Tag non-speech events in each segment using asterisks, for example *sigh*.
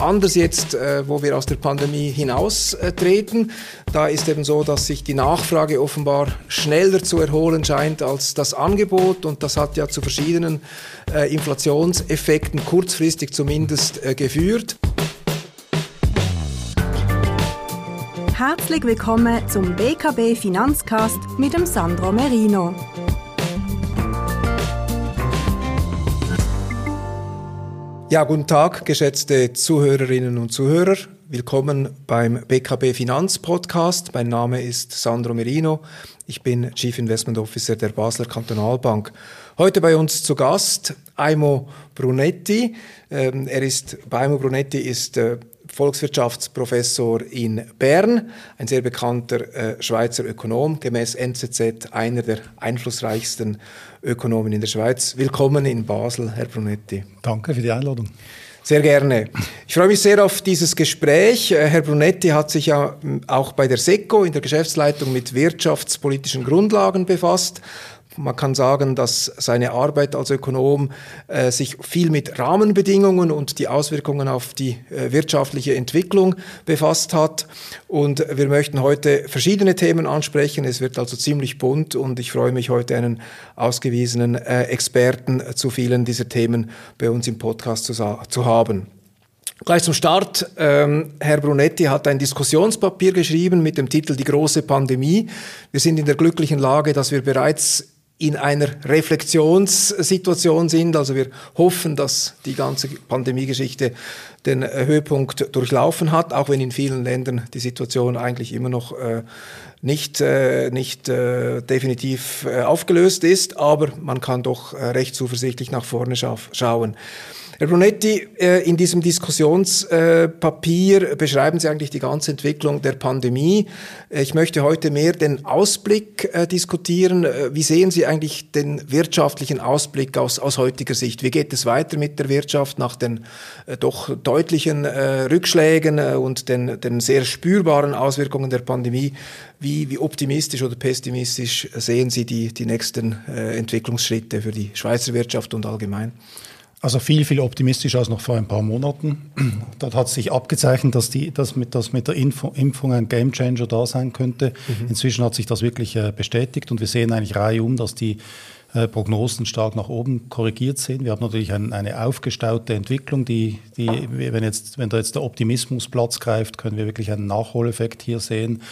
Anders jetzt, äh, wo wir aus der Pandemie hinaustreten. Da ist eben so, dass sich die Nachfrage offenbar schneller zu erholen scheint als das Angebot und das hat ja zu verschiedenen äh, Inflationseffekten kurzfristig zumindest äh, geführt. Herzlich willkommen zum BKB Finanzcast mit dem Sandro Merino. Ja, guten Tag, geschätzte Zuhörerinnen und Zuhörer. Willkommen beim BKB Finanz Podcast. Mein Name ist Sandro Merino. Ich bin Chief Investment Officer der Basler Kantonalbank. Heute bei uns zu Gast Aimo Brunetti. Ähm, er ist, Aimo Brunetti ist äh, Volkswirtschaftsprofessor in Bern, ein sehr bekannter äh, Schweizer Ökonom, gemäß NZZ einer der einflussreichsten Ökonomen in der Schweiz. Willkommen in Basel, Herr Brunetti. Danke für die Einladung. Sehr gerne. Ich freue mich sehr auf dieses Gespräch. Äh, Herr Brunetti hat sich ja auch bei der SECO in der Geschäftsleitung mit wirtschaftspolitischen Grundlagen befasst, man kann sagen, dass seine Arbeit als Ökonom äh, sich viel mit Rahmenbedingungen und die Auswirkungen auf die äh, wirtschaftliche Entwicklung befasst hat. Und wir möchten heute verschiedene Themen ansprechen. Es wird also ziemlich bunt und ich freue mich heute einen ausgewiesenen äh, Experten zu vielen dieser Themen bei uns im Podcast zu, zu haben. Gleich zum Start. Ähm, Herr Brunetti hat ein Diskussionspapier geschrieben mit dem Titel Die große Pandemie. Wir sind in der glücklichen Lage, dass wir bereits in einer Reflexionssituation sind. Also wir hoffen, dass die ganze Pandemiegeschichte den Höhepunkt durchlaufen hat, auch wenn in vielen Ländern die Situation eigentlich immer noch äh, nicht, äh, nicht äh, definitiv äh, aufgelöst ist. Aber man kann doch äh, recht zuversichtlich nach vorne scha schauen. Herr Brunetti, äh, in diesem Diskussionspapier beschreiben Sie eigentlich die ganze Entwicklung der Pandemie. Äh, ich möchte heute mehr den Ausblick äh, diskutieren. Wie sehen Sie eigentlich den wirtschaftlichen Ausblick aus, aus heutiger Sicht? Wie geht es weiter mit der Wirtschaft nach den doch deutlichen Rückschlägen und den, den sehr spürbaren Auswirkungen der Pandemie? Wie, wie optimistisch oder pessimistisch sehen Sie die, die nächsten Entwicklungsschritte für die Schweizer Wirtschaft und allgemein? Also viel, viel optimistischer als noch vor ein paar Monaten. Dort hat sich abgezeichnet, dass, die, dass, mit, dass mit der Info, Impfung ein Gamechanger da sein könnte. Mhm. Inzwischen hat sich das wirklich äh, bestätigt und wir sehen eigentlich reihum, dass die äh, Prognosen stark nach oben korrigiert sind. Wir haben natürlich ein, eine aufgestaute Entwicklung, die, die wenn, jetzt, wenn da jetzt der Optimismus Platz greift, können wir wirklich einen Nachholeffekt hier sehen.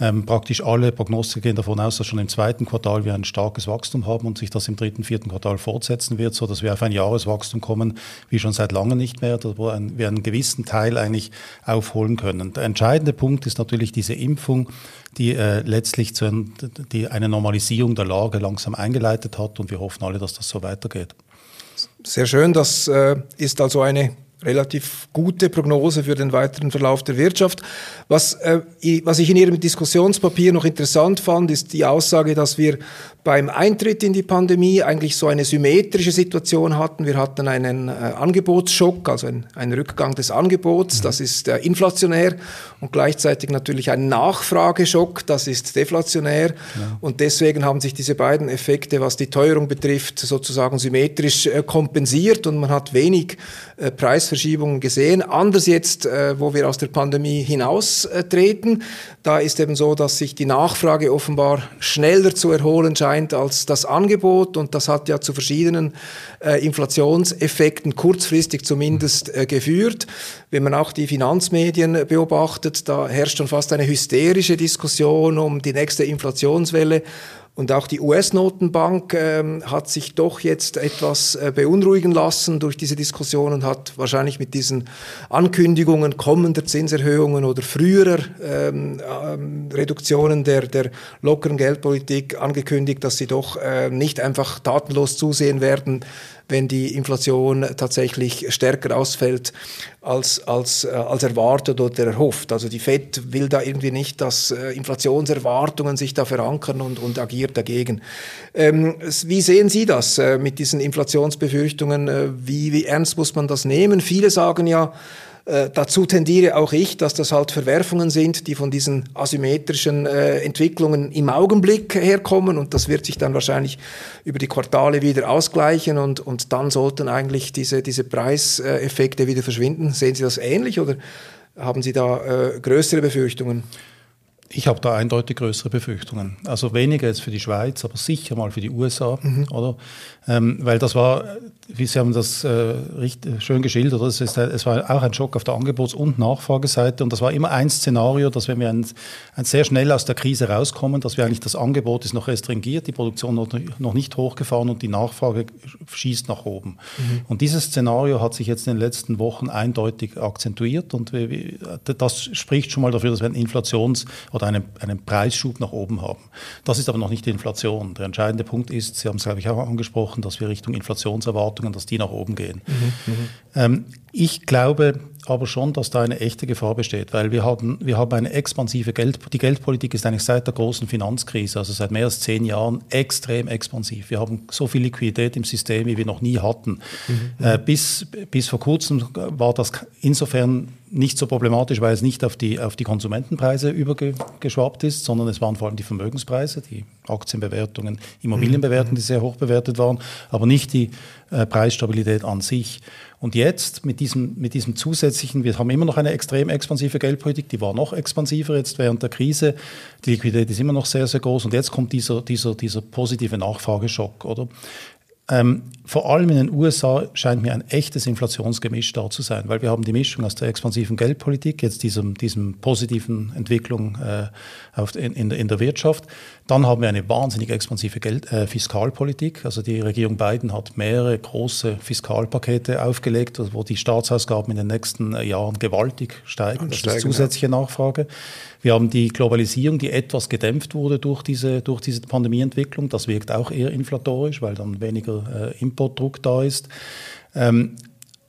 Ähm, praktisch alle Prognostiker gehen davon aus, dass schon im zweiten Quartal wir ein starkes Wachstum haben und sich das im dritten, vierten Quartal fortsetzen wird, so dass wir auf ein Jahreswachstum kommen, wie schon seit langem nicht mehr, wo ein, wir einen gewissen Teil eigentlich aufholen können. Der entscheidende Punkt ist natürlich diese Impfung, die äh, letztlich zu, die eine Normalisierung der Lage langsam eingeleitet hat und wir hoffen alle, dass das so weitergeht. Sehr schön, das äh, ist also eine relativ gute Prognose für den weiteren Verlauf der Wirtschaft. Was, äh, was ich in Ihrem Diskussionspapier noch interessant fand, ist die Aussage, dass wir beim Eintritt in die Pandemie eigentlich so eine symmetrische Situation hatten. Wir hatten einen äh, Angebotsschock, also ein, einen Rückgang des Angebots, mhm. das ist äh, inflationär und gleichzeitig natürlich ein Nachfrageschock, das ist deflationär. Ja. Und deswegen haben sich diese beiden Effekte, was die Teuerung betrifft, sozusagen symmetrisch äh, kompensiert und man hat wenig äh, Preisverschiebungen gesehen. Anders jetzt, äh, wo wir aus der Pandemie hinaustreten, da ist eben so, dass sich die Nachfrage offenbar schneller zu erholen scheint scheint als das Angebot und das hat ja zu verschiedenen äh, Inflationseffekten kurzfristig zumindest äh, geführt. Wenn man auch die Finanzmedien beobachtet, da herrscht schon fast eine hysterische Diskussion um die nächste Inflationswelle und auch die US-Notenbank ähm, hat sich doch jetzt etwas äh, beunruhigen lassen durch diese Diskussion und hat wahrscheinlich mit diesen Ankündigungen kommender Zinserhöhungen oder früherer ähm, ähm, Reduktionen der, der lockeren Geldpolitik angekündigt, dass sie doch äh, nicht einfach tatenlos zusehen werden, wenn die Inflation tatsächlich stärker ausfällt als, als, äh, als erwartet oder erhofft. Also die FED will da irgendwie nicht, dass äh, Inflationserwartungen sich da verankern und, und agiert dagegen. Ähm, wie sehen Sie das äh, mit diesen Inflationsbefürchtungen? Wie, wie ernst muss man das nehmen? Viele sagen ja, Äh, dazu tendiere auch ich, dass das halt Verwerfungen sind, die von diesen asymmetrischen äh, Entwicklungen im Augenblick herkommen und das wird sich dann wahrscheinlich über die Quartale wieder ausgleichen und, und dann sollten eigentlich diese, diese Preiseffekte wieder verschwinden. Sehen Sie das ähnlich oder haben Sie da äh, größere Befürchtungen? Ich habe da eindeutig größere Befürchtungen. Also weniger jetzt für die Schweiz, aber sicher mal für die USA, mhm. oder? Ähm, weil das war, wie Sie haben das äh, richtig, schön geschildert, es, ist, es war auch ein Schock auf der Angebots- und Nachfrageseite und das war immer ein Szenario, dass wenn wir ein, ein sehr schnell aus der Krise rauskommen, dass wir eigentlich das Angebot ist noch restringiert, die Produktion noch, noch nicht hochgefahren und die Nachfrage schießt nach oben. Mhm. Und dieses Szenario hat sich jetzt in den letzten Wochen eindeutig akzentuiert und das spricht schon mal dafür, dass wir einen Inflations- oder einen, einen Preisschub nach oben haben. Das ist aber noch nicht die Inflation. Der entscheidende Punkt ist, Sie haben es glaube ich auch angesprochen, gesprochen, dass wir Richtung Inflationserwartungen, dass die nach oben gehen. Mhm, mhm. ähm, ich glaube aber schon, dass da eine echte Gefahr besteht, weil wir haben, wir haben eine expansive Geld, die Geldpolitik ist eigentlich seit der großen Finanzkrise, also seit mehr als zehn Jahren, extrem expansiv. Wir haben so viel Liquidität im System, wie wir noch nie hatten. Mhm. Äh, bis, bis vor kurzem war das insofern nicht so problematisch, weil es nicht auf die, auf die Konsumentenpreise übergeschwappt ist, sondern es waren vor allem die Vermögenspreise, die Aktienbewertungen, Immobilienbewertungen, die sehr hoch bewertet waren, aber nicht die äh, Preisstabilität an sich. Und jetzt mit diesem, mit diesem zusätzlichen, wir haben immer noch eine extrem expansive Geldpolitik, die war noch expansiver jetzt während der Krise. Die Liquidität ist immer noch sehr, sehr groß. Und jetzt kommt dieser, dieser, dieser positive Nachfrageschock, oder? Ähm, vor allem in den USA scheint mir ein echtes Inflationsgemisch da zu sein, weil wir haben die Mischung aus der expansiven Geldpolitik, jetzt diesem, diesem positiven Entwicklung äh, auf, in, in, in, der Wirtschaft. Dann haben wir eine wahnsinnig expansive Geld, äh, Fiskalpolitik. Also die Regierung Biden hat mehrere große Fiskalpakete aufgelegt, wo die Staatsausgaben in den nächsten Jahren gewaltig steigen. Das ist zusätzliche ja. Nachfrage. Wir haben die Globalisierung, die etwas gedämpft wurde durch diese, durch diese Pandemieentwicklung. Das wirkt auch eher inflatorisch, weil dann weniger äh, Importdruck da ist. Ähm,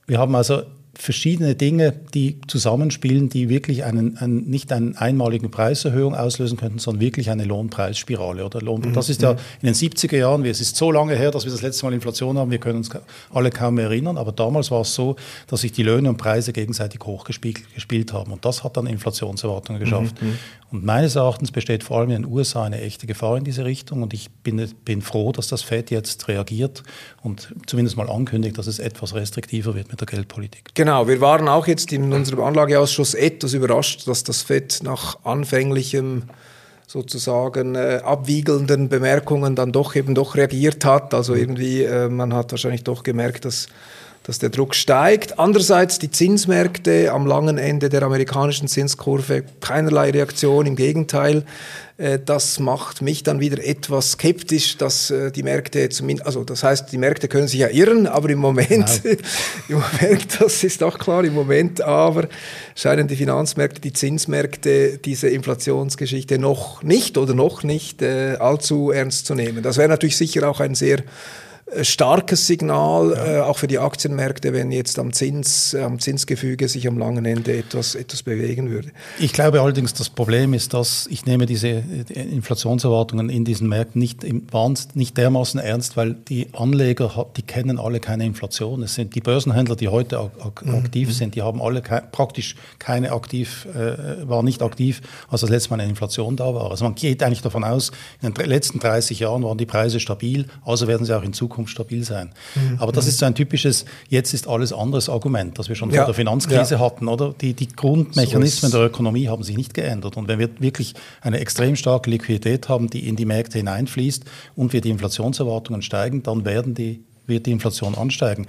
wir haben also verschiedene Dinge, die zusammenspielen, die wirklich einen, einen, nicht eine einmalige Preiserhöhung auslösen könnten, sondern wirklich eine Lohnpreisspirale. Oder Lohn. Mhm. Das ist ja mhm. in den 70er Jahren, es ist so lange her, dass wir das letzte Mal Inflation haben, wir können uns alle kaum mehr erinnern, aber damals war es so, dass sich die Löhne und Preise gegenseitig hochgespielt haben und das hat dann Inflationserwartungen geschafft. Mhm. Und meines Erachtens besteht vor allem in den USA eine echte Gefahr in diese Richtung und ich bin, bin froh, dass das FED jetzt reagiert und zumindest mal ankündigt, dass es etwas restriktiver wird mit der Geldpolitik. Genau, wir waren auch jetzt in unserem Anlageausschuss etwas überrascht, dass das FED nach anfänglichem sozusagen äh, abwiegelnden Bemerkungen dann doch eben doch reagiert hat. Also irgendwie, äh, man hat wahrscheinlich doch gemerkt, dass dass der Druck steigt. Andererseits die Zinsmärkte am langen Ende der amerikanischen Zinskurve keinerlei Reaktion, im Gegenteil. Äh, das macht mich dann wieder etwas skeptisch, dass äh, die Märkte zumindest, also das heißt, die Märkte können sich ja irren, aber im Moment, *laughs* im Moment, das ist auch klar, im Moment aber scheinen die Finanzmärkte, die Zinsmärkte diese Inflationsgeschichte noch nicht oder noch nicht äh, allzu ernst zu nehmen. Das wäre natürlich sicher auch ein sehr starkes Signal, ja. äh, auch für die Aktienmärkte, wenn jetzt am, Zins, äh, am Zinsgefüge sich am langen Ende etwas, etwas bewegen würde. Ich glaube allerdings, das Problem ist, dass ich nehme diese äh, Inflationserwartungen in diesen Märkten nicht, im, nicht dermaßen ernst, weil die Anleger, die kennen alle keine Inflation. Es sind die Börsenhändler, die heute ak mhm. aktiv mhm. sind, die haben alle ke praktisch keine aktiv, äh, waren nicht aktiv, als das letzte Mal eine Inflation da war. Also man geht eigentlich davon aus, in den letzten 30 Jahren waren die Preise stabil, also werden sie auch in Zukunft Zukunft stabil sein. Mhm. Aber das ist so ein typisches, jetzt ist alles anderes Argument, das wir schon ja. vor der Finanzkrise ja. hatten, oder? Die, die Grundmechanismen so der Ökonomie haben sich nicht geändert. Und wenn wir wirklich eine extrem starke Liquidität haben, die in die Märkte hineinfließt und wir die Inflationserwartungen steigen, dann werden die wird die Inflation ansteigen.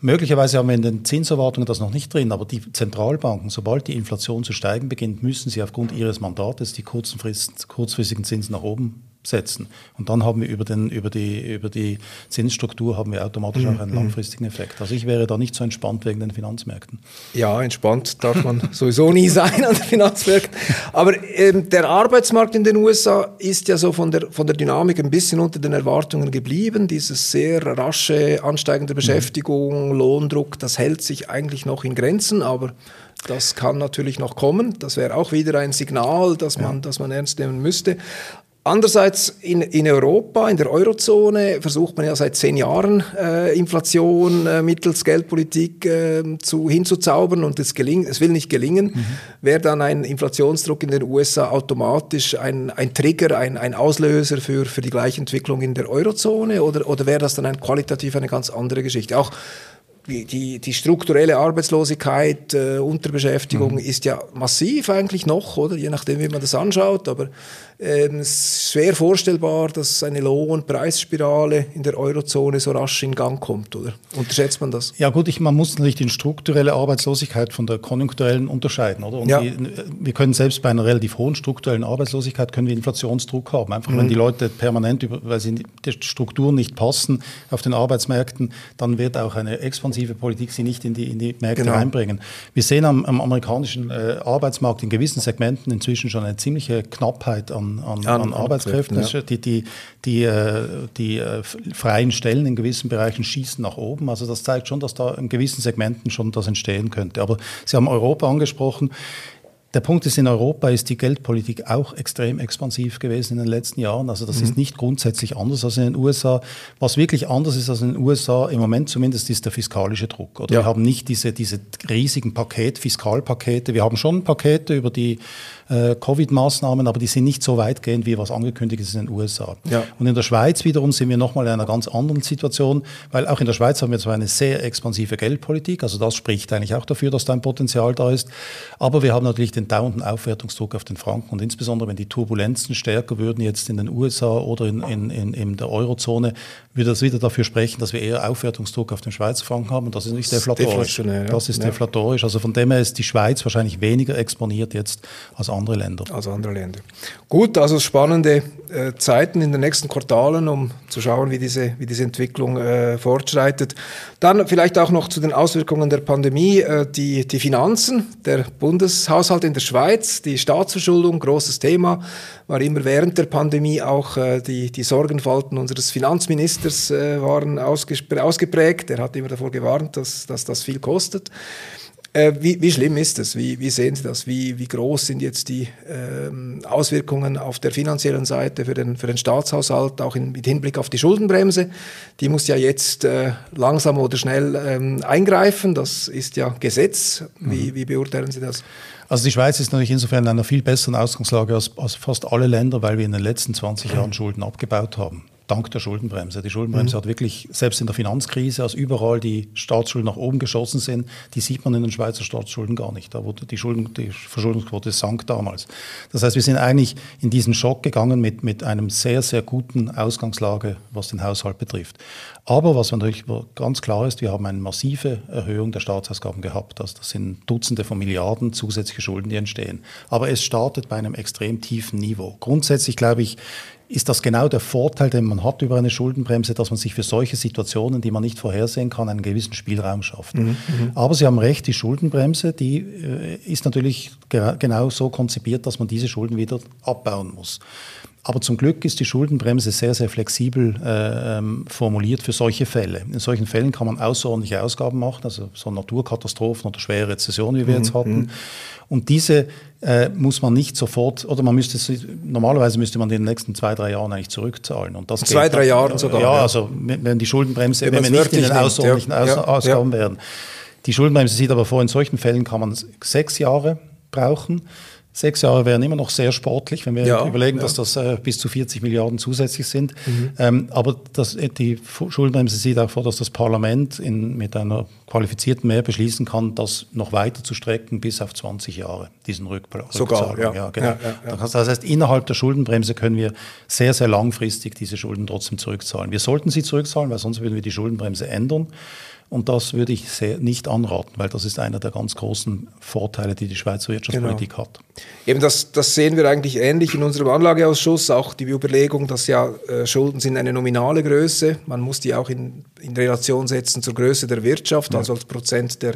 Möglicherweise haben wir in den Zinserwartungen das noch nicht drin, aber die Zentralbanken, sobald die Inflation zu steigen beginnt, müssen sie aufgrund ihres Mandates die kurzfristigen Zinsen nach oben setzen. Und dann haben wir über, den, über, die, über die Zinsstruktur haben wir automatisch auch einen mhm. langfristigen Effekt. Also ich wäre da nicht so entspannt wegen den Finanzmärkten. Ja, entspannt darf man *laughs* sowieso nie sein an den Finanzmärkten. Aber ähm, der Arbeitsmarkt in den USA ist ja so von der, von der Dynamik ein bisschen unter den Erwartungen geblieben. Dieses sehr rasche ansteigende Beschäftigung, mhm. Lohndruck, das hält sich eigentlich noch in Grenzen, aber das kann natürlich noch kommen. Das wäre auch wieder ein Signal, dass man, ja. dass man ernst nehmen müsste. Andererseits in, in Europa, in der Eurozone, versucht man ja seit zehn Jahren äh, Inflation äh, mittels Geldpolitik äh, zu, hinzuzaubern und es, gelingt, es will nicht gelingen. Mhm. Wäre dann ein Inflationsdruck in den USA automatisch ein, ein Trigger, ein, ein Auslöser für, für die gleiche Entwicklung in der Eurozone oder, oder wäre das dann ein qualitativ eine ganz andere Geschichte? Auch die, die strukturelle Arbeitslosigkeit, äh, Unterbeschäftigung mhm. ist ja massiv eigentlich noch, oder? Je nachdem, wie man das anschaut. Aber ähm, es ist schwer vorstellbar, dass eine Lohn- und Preisspirale in der Eurozone so rasch in Gang kommt, oder? Unterschätzt man das? Ja gut, ich, man muss natürlich die strukturelle Arbeitslosigkeit von der konjunkturellen unterscheiden, oder? Und ja. die, wir können selbst bei einer relativ hohen strukturellen Arbeitslosigkeit können wir Inflationsdruck haben. Einfach mhm. wenn die Leute permanent, weil sie die Strukturen nicht passen auf den Arbeitsmärkten, dann wird auch eine expansive Politik sie nicht in die, in die Märkte genau. reinbringen. Wir sehen am, am amerikanischen äh, Arbeitsmarkt in gewissen Segmenten inzwischen schon eine ziemliche Knappheit an an, an, an Arbeitskräften. Ja. Die, die, die, äh, die äh, freien Stellen in gewissen Bereichen schießen nach oben. Also das zeigt schon, dass da in gewissen Segmenten schon das entstehen könnte. Aber Sie haben Europa angesprochen. Der Punkt ist, in Europa ist die Geldpolitik auch extrem expansiv gewesen in den letzten Jahren. Also das mhm. ist nicht grundsätzlich anders als in den USA. Was wirklich anders ist als in den USA, im Moment zumindest, ist der fiskalische Druck. Oder ja. wir haben nicht diese, diese riesigen Paket, Fiskalpakete. Wir haben schon Pakete über die äh, Covid-Maßnahmen, aber die sind nicht so weitgehend, wie was angekündigt ist in den USA. Ja. Und in der Schweiz wiederum sind wir nochmal in einer ganz anderen Situation, weil auch in der Schweiz haben wir zwar eine sehr expansive Geldpolitik, also das spricht eigentlich auch dafür, dass da ein Potenzial da ist, aber wir haben natürlich den dauernden Aufwertungsdruck auf den Franken und insbesondere wenn die Turbulenzen stärker würden jetzt in den USA oder in, in, in, in der Eurozone, würde das wieder dafür sprechen, dass wir eher Aufwertungsdruck auf den Schweizer Franken haben und das ist nicht deflatorisch. Ja. Das ist ja. deflatorisch. Also von dem her ist die Schweiz wahrscheinlich weniger exponiert jetzt als andere Länder. Als andere Länder. Gut, also spannende äh, Zeiten in den nächsten Quartalen, um zu schauen, wie diese, wie diese Entwicklung äh, fortschreitet. Dann vielleicht auch noch zu den Auswirkungen der Pandemie. Äh, die, die Finanzen, der Bundeshaushalt in der Schweiz, die Staatsverschuldung, großes Thema, war immer während der Pandemie auch äh, die, die Sorgenfalten unseres Finanzministers äh, waren ausgeprägt. Er hat immer davor gewarnt, dass, dass das viel kostet. Äh, wie, wie, schlimm ist das? Wie, wie, sehen Sie das? Wie, wie groß sind jetzt die ähm, Auswirkungen auf der finanziellen Seite für den, für den Staatshaushalt, auch in, mit Hinblick auf die Schuldenbremse? Die muss ja jetzt äh, langsam oder schnell ähm, eingreifen. Das ist ja Gesetz. Wie, mhm. wie beurteilen Sie das? Also die Schweiz ist natürlich insofern in einer viel besseren Ausgangslage als, als fast alle Länder, weil wir in den letzten 20 Jahren Schulden abgebaut haben dank der Schuldenbremse. Die Schuldenbremse mhm. hat wirklich, selbst in der Finanzkrise, als überall die Staatsschulden nach oben geschossen sind, die sieht man in den Schweizer Staatsschulden gar nicht. Da wurde die, Schulden, die Verschuldungsquote sank damals. Das heißt, wir sind eigentlich in diesen Schock gegangen mit, mit einem sehr, sehr guten Ausgangslage, was den Haushalt betrifft. Aber was natürlich ganz klar ist, wir haben eine massive Erhöhung der Staatsausgaben gehabt. Also das sind Dutzende von Milliarden zusätzliche Schulden, die entstehen. Aber es startet bei einem extrem tiefen Niveau. Grundsätzlich glaube ich, ist das genau der Vorteil, den man hat über eine Schuldenbremse, dass man sich für solche Situationen, die man nicht vorhersehen kann, einen gewissen Spielraum schafft. Mhm, mhm. Aber Sie haben recht, die Schuldenbremse, die äh, ist natürlich genau so konzipiert, dass man diese Schulden wieder abbauen muss. Aber zum Glück ist die Schuldenbremse sehr, sehr flexibel äh, ähm, formuliert für solche Fälle. In solchen Fällen kann man außerordentliche Ausgaben machen, also so Naturkatastrophen oder schwere Rezessionen, wie wir mhm. jetzt hatten. Mhm. Und diese äh, muss man nicht sofort, oder man müsste, normalerweise müsste man in den nächsten zwei, drei Jahren eigentlich zurückzahlen. Und das zwei, drei Jahren sogar? Ja, also wenn die Schuldenbremse, wenn, wenn wir nicht in den außerordentlichen ja, ja, Ausgaben wären. Die Schuldenbremse sieht aber vor, in solchen Fällen kann man sechs Jahre brauchen. Sechs Jahre wären immer noch sehr sportlich, wenn wir ja, überlegen, ja. dass das äh, bis zu 40 Milliarden zusätzlich sind. Mhm. Ähm, aber das, äh, die Schuldenbremse sieht auch vor, dass das Parlament in, mit einer qualifizierten Mehr beschließen kann, das noch weiter zu strecken bis auf 20 Jahre, diesen Rückzahlung. Sogar, ja. ja, genau. Das heißt, innerhalb der Schuldenbremse können wir sehr, sehr langfristig diese Schulden trotzdem zurückzahlen. Wir sollten sie zurückzahlen, weil sonst würden wir die Schuldenbremse ändern. Und das würde ich sehr nicht anraten, weil das ist einer der ganz großen Vorteile, die die Schweizer Wirtschaftspolitik genau. hat. Eben das, das sehen wir eigentlich ähnlich in unserem Anlageausschuss, auch die Überlegung, dass ja äh, Schulden sind eine nominale Größe. Man muss die auch in, in Relation setzen zur Größe der Wirtschaft, ja. also als Prozent der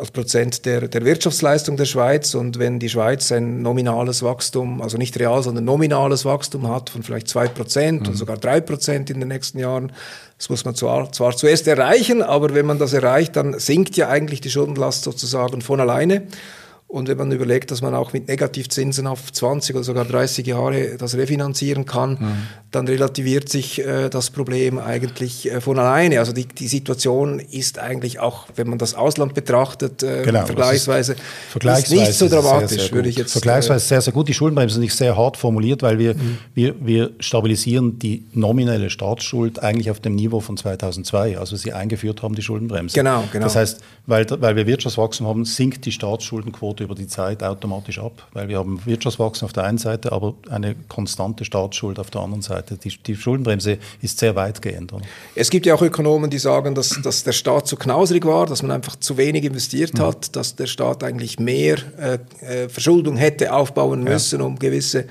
als Prozent der, der Wirtschaftsleistung der Schweiz. Und wenn die Schweiz ein nominales Wachstum, also nicht real, sondern nominales Wachstum hat von vielleicht zwei Prozent mhm. oder sogar drei Prozent in den nächsten Jahren, das muss man zwar, zwar zuerst erreichen, aber wenn man das erreicht, dann sinkt ja eigentlich die Schuldenlast sozusagen von alleine. Und wenn man überlegt, dass man auch mit Negativzinsen auf 20 oder sogar 30 Jahre das refinanzieren kann, mhm. dann relativiert sich äh, das Problem eigentlich äh, von alleine. Also die, die Situation ist eigentlich auch, wenn man das Ausland betrachtet, äh, genau, vergleichsweise, ist, vergleichsweise nicht so dramatisch, sehr, sehr würde ich jetzt Vergleichsweise sehr, sehr gut. Die Schuldenbremse ist nicht sehr hart formuliert, weil wir, mhm. wir, wir stabilisieren die nominelle Staatsschuld eigentlich auf dem Niveau von 2002, also sie eingeführt haben, die Schuldenbremse. Genau, genau. Das heißt, weil, weil wir Wirtschaftswachstum haben, sinkt die Staatsschuldenquote Über die Zeit automatisch ab, weil wir haben Wirtschaftswachstum auf der einen Seite, aber eine konstante Staatsschuld auf der anderen Seite. Die, die Schuldenbremse ist sehr weitgehend. Oder? Es gibt ja auch Ökonomen, die sagen, dass, dass der Staat zu knauserig war, dass man einfach zu wenig investiert mhm. hat, dass der Staat eigentlich mehr äh, äh Verschuldung hätte aufbauen müssen, ja. um gewisse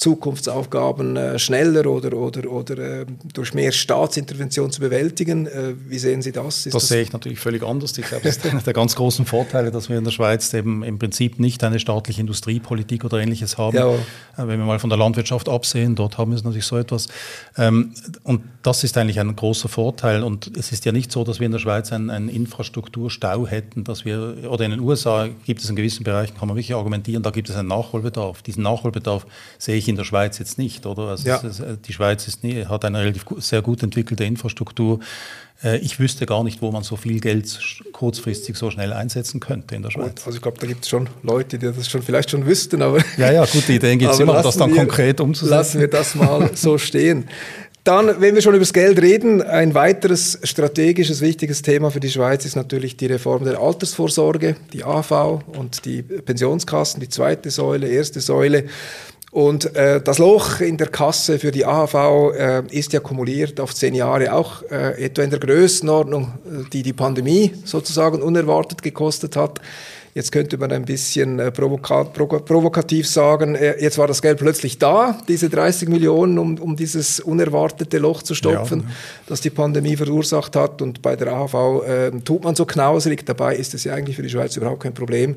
Zukunftsaufgaben äh, schneller oder, oder, oder äh, durch mehr Staatsintervention zu bewältigen. Äh, wie sehen Sie das? das, das sehe ich natürlich völlig anders. Ich glaube, das ist einer der ganz großen Vorteile, dass wir in der Schweiz eben im Prinzip nicht eine staatliche Industriepolitik oder ähnliches haben. Ja. Äh, wenn wir mal von der Landwirtschaft absehen, dort haben wir es natürlich so etwas. Ähm, und das ist eigentlich ein großer Vorteil. Und es ist ja nicht so, dass wir in der Schweiz einen, einen Infrastrukturstau hätten, dass wir, oder in den USA gibt es in gewissen Bereichen, kann man wirklich argumentieren, da gibt es einen Nachholbedarf. Diesen Nachholbedarf sehe ich in der Schweiz jetzt nicht, oder? Also ja. es, die Schweiz ist nie, hat eine relativ sehr gut entwickelte Infrastruktur. Äh, ich wüsste gar nicht, wo man so viel Geld kurzfristig so schnell einsetzen könnte in der Schweiz. Gut, also ich glaube, da gibt es schon Leute, die das schon vielleicht schon wüssten, aber ja, ja, gute Ideen gibt es *laughs* immer, das dann wir, konkret umzusetzen. Lassen wir das mal so stehen. *laughs* Dann, wenn wir schon über das Geld reden, ein weiteres strategisches, wichtiges Thema für die Schweiz ist natürlich die Reform der Altersvorsorge, die AV und die Pensionskassen, die zweite Säule, erste Säule. Und äh, das Loch in der Kasse für die AHV äh, ist ja kumuliert auf zehn Jahre auch äh, etwa in der Größenordnung, äh, die die Pandemie sozusagen unerwartet gekostet hat. Jetzt könnte man ein bisschen äh, provokativ sagen, äh, jetzt war das Geld plötzlich da, diese 30 Millionen, um, um dieses unerwartete Loch zu stopfen, ja. das die Pandemie verursacht hat. Und bei der AHV äh, tut man so knauserig. Dabei ist es ja eigentlich für die Schweiz überhaupt kein Problem,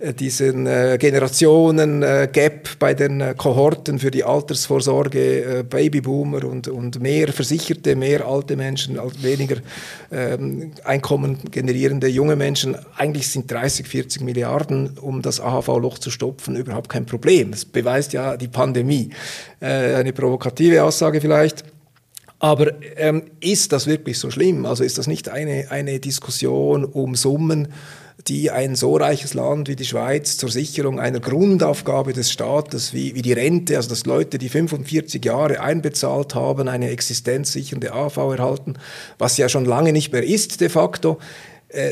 äh, diesen äh, Generationen-Gap äh, bei den Kohorten für die Altersvorsorge, Babyboomer und, und mehr Versicherte, mehr alte Menschen, weniger ähm, Einkommen generierende junge Menschen. Eigentlich sind 30, 40 40 Milliarden, um das AHV-Loch zu stopfen, überhaupt kein Problem. Das beweist ja die Pandemie. Äh, eine provokative Aussage vielleicht. Aber ähm, ist das wirklich so schlimm? Also ist das nicht eine, eine Diskussion um Summen, die ein so reiches Land wie die Schweiz zur Sicherung einer Grundaufgabe des Staates wie, wie die Rente, also dass Leute, die 45 Jahre einbezahlt haben, eine existenzsichernde AV erhalten, was ja schon lange nicht mehr ist de facto,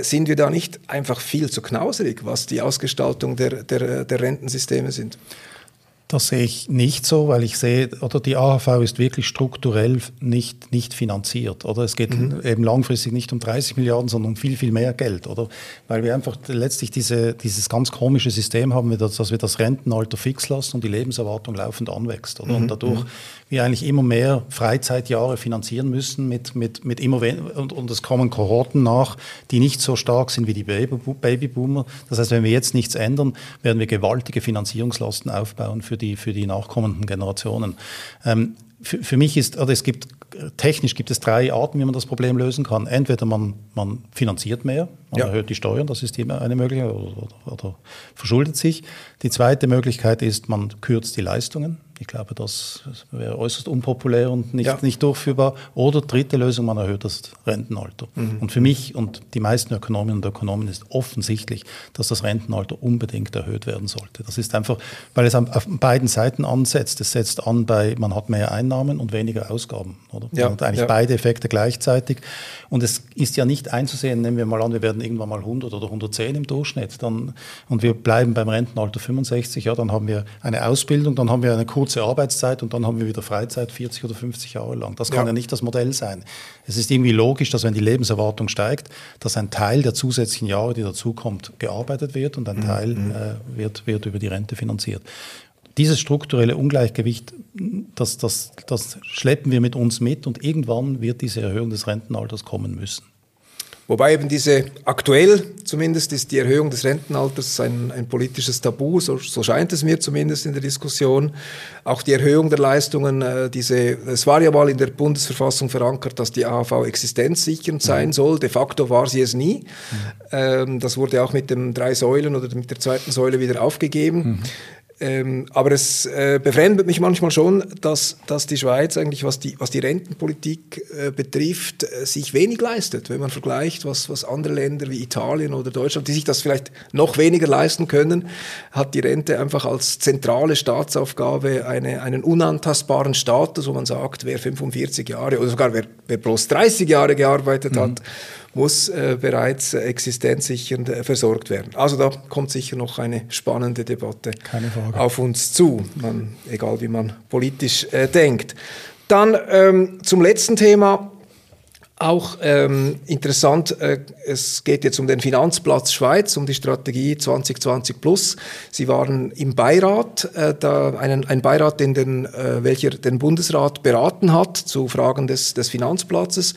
sind wir da nicht einfach viel zu knauserig, was die Ausgestaltung der, der, der Rentensysteme sind? Das sehe ich nicht so, weil ich sehe, oder die AHV ist wirklich strukturell nicht, nicht finanziert. Oder es geht mhm. eben langfristig nicht um 30 Milliarden, sondern um viel, viel mehr Geld. Oder weil wir einfach letztlich diese, dieses ganz komische System haben, dass wir das Rentenalter fix lassen und die Lebenserwartung laufend anwächst. Oder? Mhm. Und dadurch mhm wir eigentlich immer mehr Freizeitjahre finanzieren müssen mit, mit, mit immer und, und es kommen Kohorten nach, die nicht so stark sind wie die Babyboomer. Das heißt, wenn wir jetzt nichts ändern, werden wir gewaltige Finanzierungslasten aufbauen für die, für die nachkommenden Generationen. Ähm, für, für mich ist, oder es gibt technisch gibt es drei Arten, wie man das Problem lösen kann. Entweder man, man finanziert mehr, man ja. erhöht die Steuern, das ist immer eine Möglichkeit, oder, oder, oder, verschuldet sich. Die zweite Möglichkeit ist, man kürzt die Leistungen. Ich glaube, das wäre äußerst unpopulär und nicht, ja. nicht durchführbar. Oder dritte Lösung, man erhöht das Rentenalter. Mhm. Und für mich und die meisten Ökonominnen und Ökonomen ist offensichtlich, dass das Rentenalter unbedingt erhöht werden sollte. Das ist einfach, weil es auf beiden Seiten ansetzt. Es setzt an bei, man hat mehr Einnahmen und weniger Ausgaben. Oder? Ja. Man hat eigentlich ja. beide Effekte gleichzeitig. Und es ist ja nicht einzusehen, nehmen wir mal an, wir werden irgendwann mal 100 oder 110 im Durchschnitt. Dann, und wir bleiben beim Rentenalter 65, ja, dann haben wir eine Ausbildung, dann haben wir eine kurze kurze Arbeitszeit und dann haben wir wieder Freizeit 40 oder 50 Jahre lang. Das kann ja. ja nicht das Modell sein. Es ist irgendwie logisch, dass wenn die Lebenserwartung steigt, dass ein Teil der zusätzlichen Jahre, die dazukommt, gearbeitet wird und ein mhm. Teil mhm. äh, wird, wird über die Rente finanziert. Dieses strukturelle Ungleichgewicht, das, das, das schleppen wir mit uns mit und irgendwann wird diese Erhöhung des Rentenalters kommen müssen. Wobei eben diese aktuell zumindest ist die Erhöhung des Rentenalters ein, ein politisches Tabu, so, so, scheint es mir zumindest in der Diskussion. Auch die Erhöhung der Leistungen, äh, diese, es war ja mal in der Bundesverfassung verankert, dass die AHV existenzsichernd sein mhm. soll. De facto war sie es nie. Mhm. Ähm, das wurde auch mit den drei Säulen oder mit der zweiten Säule wieder aufgegeben. Mhm. Ähm, aber es äh, befremdet mich manchmal schon, dass, dass die Schweiz eigentlich, was die, was die Rentenpolitik äh, betrifft, äh, sich wenig leistet. Wenn man vergleicht, was, was andere Länder wie Italien oder Deutschland, die sich das vielleicht noch weniger leisten können, hat die Rente einfach als zentrale Staatsaufgabe eine, einen unantastbaren Status, wo man sagt, wer 45 Jahre oder sogar wer, wer bloß 30 Jahre gearbeitet mhm. hat, muss äh, bereits existenzsichernd äh, versorgt werden. Also da kommt sicher noch eine spannende Debatte auf uns zu, man, egal wie man politisch äh, denkt. Dann ähm, zum letzten Thema. Auch ähm, interessant, äh, es geht jetzt um den Finanzplatz Schweiz, um die Strategie 2020 Plus. Sie waren im Beirat, äh, da einen, ein Beirat, den den, äh, welcher den Bundesrat beraten hat zu Fragen des, des Finanzplatzes.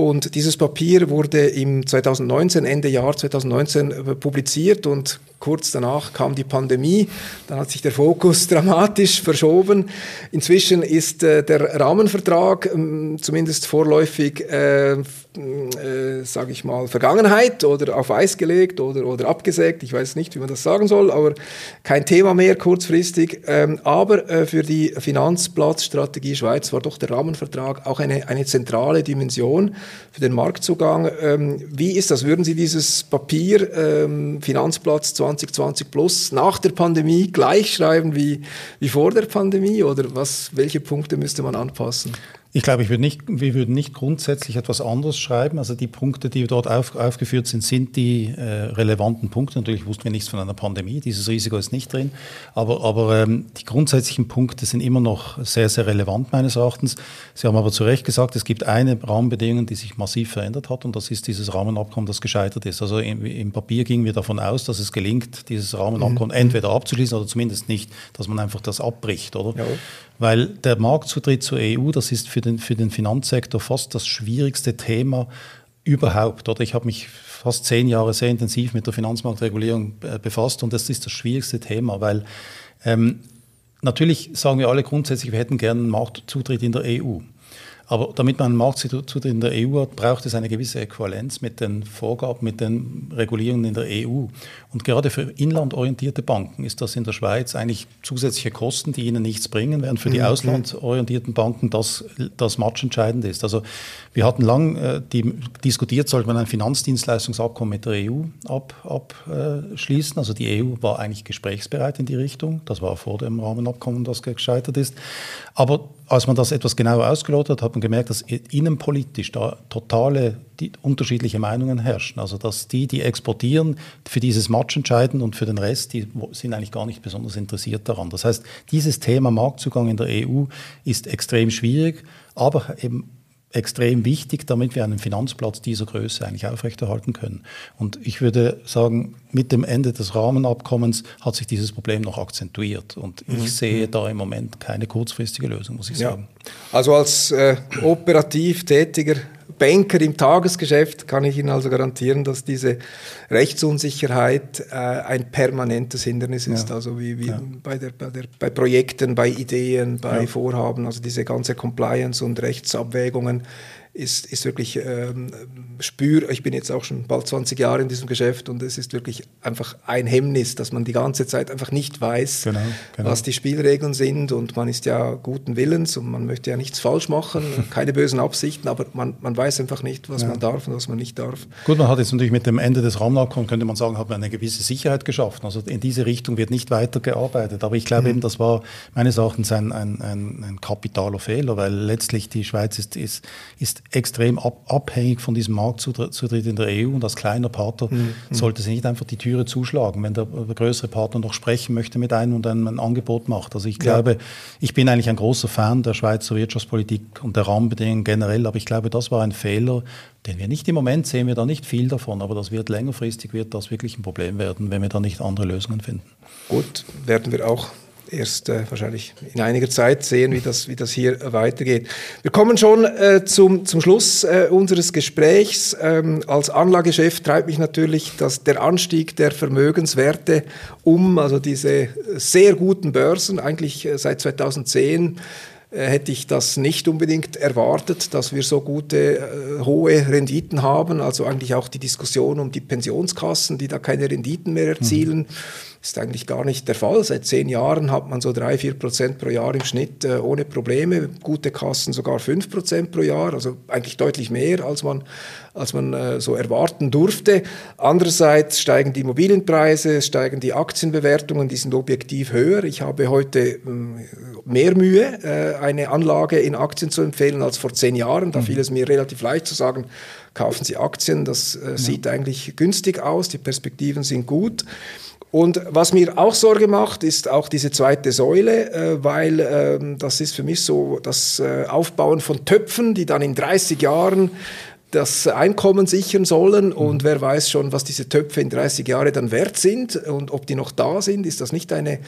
Und dieses Papier wurde im 2019, Ende Jahr 2019 äh, publiziert und kurz danach kam die Pandemie. Dann hat sich der Fokus *laughs* dramatisch verschoben. Inzwischen ist äh, der Rahmenvertrag ähm, zumindest vorläufig äh, äh, sage ich mal, Vergangenheit oder auf Eis gelegt oder, oder abgesägt. Ich weiß nicht, wie man das sagen soll, aber kein Thema mehr kurzfristig. Ähm, aber äh, für die Finanzplatzstrategie Schweiz war doch der Rahmenvertrag auch eine, eine zentrale Dimension für den Marktzugang. Ähm, wie ist das? Würden Sie dieses Papier ähm, Finanzplatz 2020 Plus nach der Pandemie gleich schreiben wie, wie vor der Pandemie oder was, welche Punkte müsste man anpassen? Ich glaube, ich würde nicht, wir würden nicht grundsätzlich etwas anderes schreiben. Also die Punkte, die dort auf, aufgeführt sind, sind die äh, relevanten Punkte. Natürlich wussten wir nichts von einer Pandemie, dieses Risiko ist nicht drin. Aber, aber ähm, die grundsätzlichen Punkte sind immer noch sehr, sehr relevant meines Erachtens. Sie haben aber zu Recht gesagt, es gibt eine Rahmenbedingung, die sich massiv verändert hat und das ist dieses Rahmenabkommen, das gescheitert ist. Also im, im Papier gingen wir davon aus, dass es gelingt, dieses Rahmenabkommen mhm. entweder abzuschließen oder zumindest nicht, dass man einfach das abbricht, oder? Ja. Weil der Marktzutritt zur EU, das ist für den, für den Finanzsektor fast das schwierigste Thema überhaupt. Oder ich habe mich fast zehn Jahre sehr intensiv mit der Finanzmarktregulierung äh, befasst und das ist das schwierigste Thema, weil ähm, natürlich sagen wir alle grundsätzlich, wir hätten gerne einen Marktzutritt in der EU. Aber damit man einen Marktzutritt in der EU hat, braucht es eine gewisse Äquivalenz mit den Vorgaben, mit den Regulierungen in der EU. Und gerade für inlandorientierte Banken ist das in der Schweiz eigentlich zusätzliche Kosten, die ihnen nichts bringen, während für die mhm. auslandorientierten Banken das, das matchentscheidend ist. Also wir hatten lang äh, die, diskutiert, sollte man ein Finanzdienstleistungsabkommen mit der EU abschließen. Ab, äh, also die EU war eigentlich gesprächsbereit in die Richtung. Das war vor dem Rahmenabkommen, das gescheitert ist. Aber als man das etwas genauer ausgelotet hat, hat man gemerkt, dass innenpolitisch da totale unterschiedliche Meinungen herrschen. Also dass die, die exportieren, für dieses Match entscheiden und für den Rest, die sind eigentlich gar nicht besonders interessiert daran. Das heißt, dieses Thema Marktzugang in der EU ist extrem schwierig, aber eben extrem wichtig, damit wir einen Finanzplatz dieser Größe eigentlich aufrechterhalten können. Und ich würde sagen, mit dem Ende des Rahmenabkommens hat sich dieses Problem noch akzentuiert. Und ich mhm. sehe da im Moment keine kurzfristige Lösung, muss ich sagen. Ja. Also als äh, operativ tätiger Banker im Tagesgeschäft kann ich Ihnen also garantieren, dass diese Rechtsunsicherheit äh, ein permanentes Hindernis ist. Ja. Also wie, wie ja. bei, der, bei, der, bei Projekten, bei Ideen, bei ja. Vorhaben, also diese ganze Compliance und Rechtsabwägungen ist, ist wirklich ähm, spür. Ich bin jetzt auch schon bald 20 Jahre in diesem Geschäft und es ist wirklich einfach ein Hemmnis, dass man die ganze Zeit einfach nicht weiß, genau, genau. was die Spielregeln sind und man ist ja guten Willens und man möchte ja nichts falsch machen, *laughs* keine bösen Absichten, aber man, man weiß einfach nicht, was ja. man darf und was man nicht darf. Gut, man hat jetzt natürlich mit dem Ende des Rahmenabkommens, könnte man sagen, hat man eine gewisse Sicherheit geschaffen. Also in diese Richtung wird nicht weiter gearbeitet. Aber ich glaube mhm. eben, das war meines Erachtens ein, ein, ein, ein kapitaler Fehler, weil letztlich die Schweiz ist, ist, ist extrem ab, abhängig von diesem Marktzutritt in der EU und als kleiner Partner mhm. sollte sie nicht einfach die Türe zuschlagen, wenn der, der, größere Partner noch sprechen möchte mit einem und einem ein Angebot macht. Also ich glaube, ja. ich bin eigentlich ein großer Fan der Schweizer Wirtschaftspolitik und der Rahmenbedingungen generell, aber ich glaube, das war ein Fehler, den wir nicht im Moment sehen, wir da nicht viel davon, aber das wird längerfristig wird das wirklich ein Problem werden, wenn wir da nicht andere Lösungen finden. Gut, werden wir auch erst äh, wahrscheinlich in einiger Zeit sehen, wie das, wie das hier weitergeht. Wir kommen schon äh, zum, zum Schluss äh, unseres Gesprächs. Ähm, als Anlagechef treibt mich natürlich dass der Anstieg der Vermögenswerte um, also diese sehr guten Börsen, eigentlich äh, seit 2010 äh, hätte ich das nicht unbedingt erwartet, dass wir so gute, äh, hohe Renditen haben. Also eigentlich auch die Diskussion um die Pensionskassen, die da keine Renditen mehr erzielen. Mhm ist eigentlich gar nicht der Fall. Seit zehn Jahren hat man so drei, vier Prozent pro Jahr im Schnitt äh, ohne Probleme. Gute Kassen sogar fünf Prozent pro Jahr, also eigentlich deutlich mehr, als man, als man äh, so erwarten durfte. Andererseits steigen die Immobilienpreise, steigen die Aktienbewertungen, die sind objektiv höher. Ich habe heute äh, mehr Mühe, äh, eine Anlage in Aktien zu empfehlen als vor zehn Jahren. Da mhm. fiel es mir relativ leicht zu sagen, kaufen Sie Aktien, das äh, ja. sieht eigentlich günstig aus, die Perspektiven sind gut. Und was mir auch Sorge macht, ist auch diese zweite Säule, äh, weil äh, das ist für mich so das äh, Aufbauen von Töpfen, die dann in 30 Jahren das Einkommen sichern sollen und mhm. wer weiß schon, was diese Töpfe in 30 Jahren dann wert sind und ob die noch da sind, ist das nicht eine,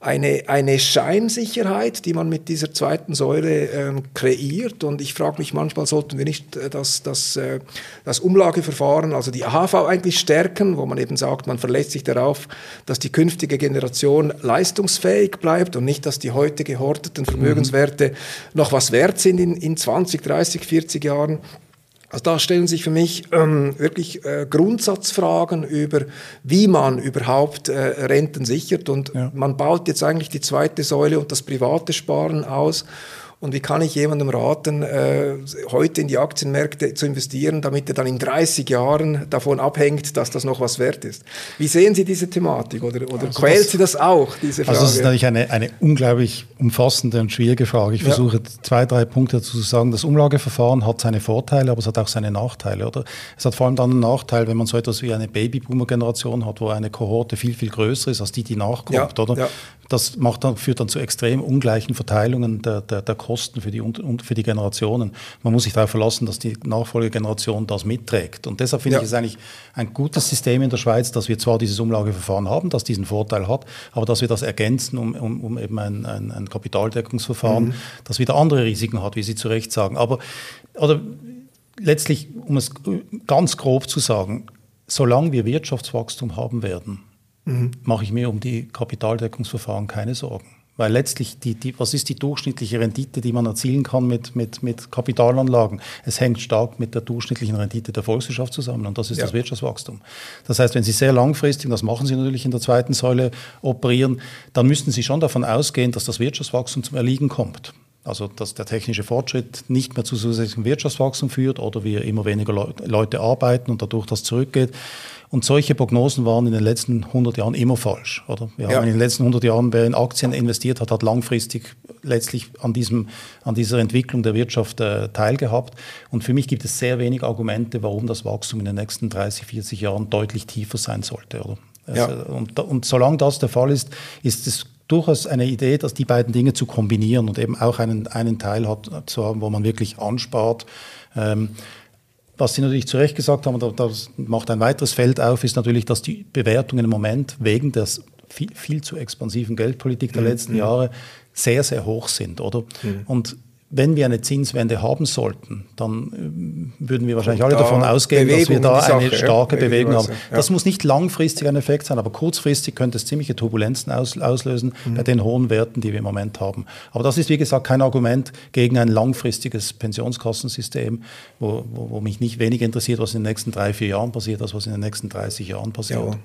eine, eine Scheinsicherheit, die man mit dieser zweiten Säule ähm, kreiert und ich frage mich manchmal, sollten wir nicht äh, das, das, äh, das Umlageverfahren, also die AHV eigentlich stärken, wo man eben sagt, man verlässt sich darauf, dass die künftige Generation leistungsfähig bleibt und nicht, dass die heute gehorteten Vermögenswerte mhm. noch was wert sind in, in 20, 30, 40 Jahren. Also da stellen sich für mich ähm, wirklich äh, Grundsatzfragen über, wie man überhaupt äh, Renten sichert. Und ja. man baut jetzt eigentlich die zweite Säule und das private Sparen aus. Und wie kann ich jemandem raten, äh, heute in die Aktienmärkte zu investieren, damit er dann in 30 Jahren davon abhängt, dass das noch was wert ist? Wie sehen Sie diese Thematik oder, oder also quält das, Sie das auch, diese Frage? Also das ist natürlich eine, eine unglaublich umfassende und schwierige Frage. Ich ja. versuche zwei, drei Punkte dazu zu sagen. Das Umlageverfahren hat seine Vorteile, aber es hat auch seine Nachteile. Oder? Es hat vor allem dann einen Nachteil, wenn man so etwas wie eine Babyboomer-Generation hat, wo eine Kohorte viel, viel größer ist als die, die nachkommt. Ja. Oder? Ja. Das macht dann, führt dann zu extrem ungleichen Verteilungen der, der, der Kosten für die, für die Generationen. Man muss sich darauf verlassen, dass die Nachfolgegeneration das mitträgt. Und deshalb finde ja. ich es eigentlich ein gutes System in der Schweiz, dass wir zwar dieses Umlageverfahren haben, das diesen Vorteil hat, aber dass wir das ergänzen um, um, um eben ein, ein, ein Kapitaldeckungsverfahren, mhm. das wieder andere Risiken hat, wie Sie zu Recht sagen. Aber oder letztlich, um es ganz grob zu sagen, solange wir Wirtschaftswachstum haben werden, mhm. mache ich mir um die Kapitaldeckungsverfahren keine Sorgen. Weil letztlich, die, die, was ist die durchschnittliche Rendite, die man erzielen kann mit, mit, mit Kapitalanlagen? Es hängt stark mit der durchschnittlichen Rendite der Volkswirtschaft zusammen und das ist ja. das Wirtschaftswachstum. Das heißt, wenn Sie sehr langfristig, das machen Sie natürlich in der zweiten Säule, operieren, dann müssten Sie schon davon ausgehen, dass das Wirtschaftswachstum zum Erliegen kommt. Also dass der technische Fortschritt nicht mehr zu zusätzlichem Wirtschaftswachstum führt oder wir immer weniger Leute arbeiten und dadurch das zurückgeht. Und solche Prognosen waren in den letzten 100 Jahren immer falsch. Oder? Wir ja. haben in den letzten 100 Jahren, wer in Aktien investiert hat, hat langfristig letztlich an, diesem, an dieser Entwicklung der Wirtschaft äh, teilgehabt. Und für mich gibt es sehr wenig Argumente, warum das Wachstum in den nächsten 30, 40 Jahren deutlich tiefer sein sollte. Oder? Ja. Also, und, und solange das der Fall ist, ist es durchaus eine Idee, dass die beiden Dinge zu kombinieren und eben auch einen, einen Teil hat, zu haben, wo man wirklich anspart. Ähm, was Sie natürlich zu Recht gesagt haben, und das macht ein weiteres Feld auf, ist natürlich, dass die Bewertungen im Moment wegen der viel, viel zu expansiven Geldpolitik der mhm. letzten Jahre sehr, sehr hoch sind, oder? Mhm. Und wenn wir eine Zinswende haben sollten, dann äh, würden wir wahrscheinlich alle davon ausgehen, Bewegung dass wir da Sache, eine starke ja, Bewegung haben. Ja. Das muss nicht langfristig ein Effekt sein, aber kurzfristig könnte es ziemliche Turbulenzen aus, auslösen mhm. bei den hohen Werten, die wir im Moment haben. Aber das ist, wie gesagt, kein Argument gegen ein langfristiges Pensionskassensystem, wo, wo, wo mich nicht weniger interessiert, was in den nächsten drei, vier Jahren passiert, als was in den nächsten 30 Jahren passiert. Ja.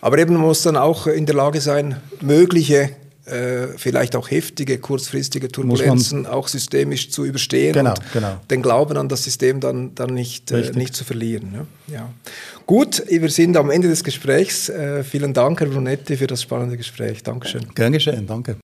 Aber eben muss dann auch in der Lage sein, mögliche äh, vielleicht auch heftige, kurzfristige Turbulenzen auch systemisch zu überstehen genau, und genau. den Glauben an das System dann, dann nicht, äh, nicht zu verlieren. Ne? Ja. Gut, wir sind am Ende des Gesprächs. Äh, vielen Dank, Herr Brunetti, für das spannende Gespräch. Dankeschön. Gern geschehen, danke.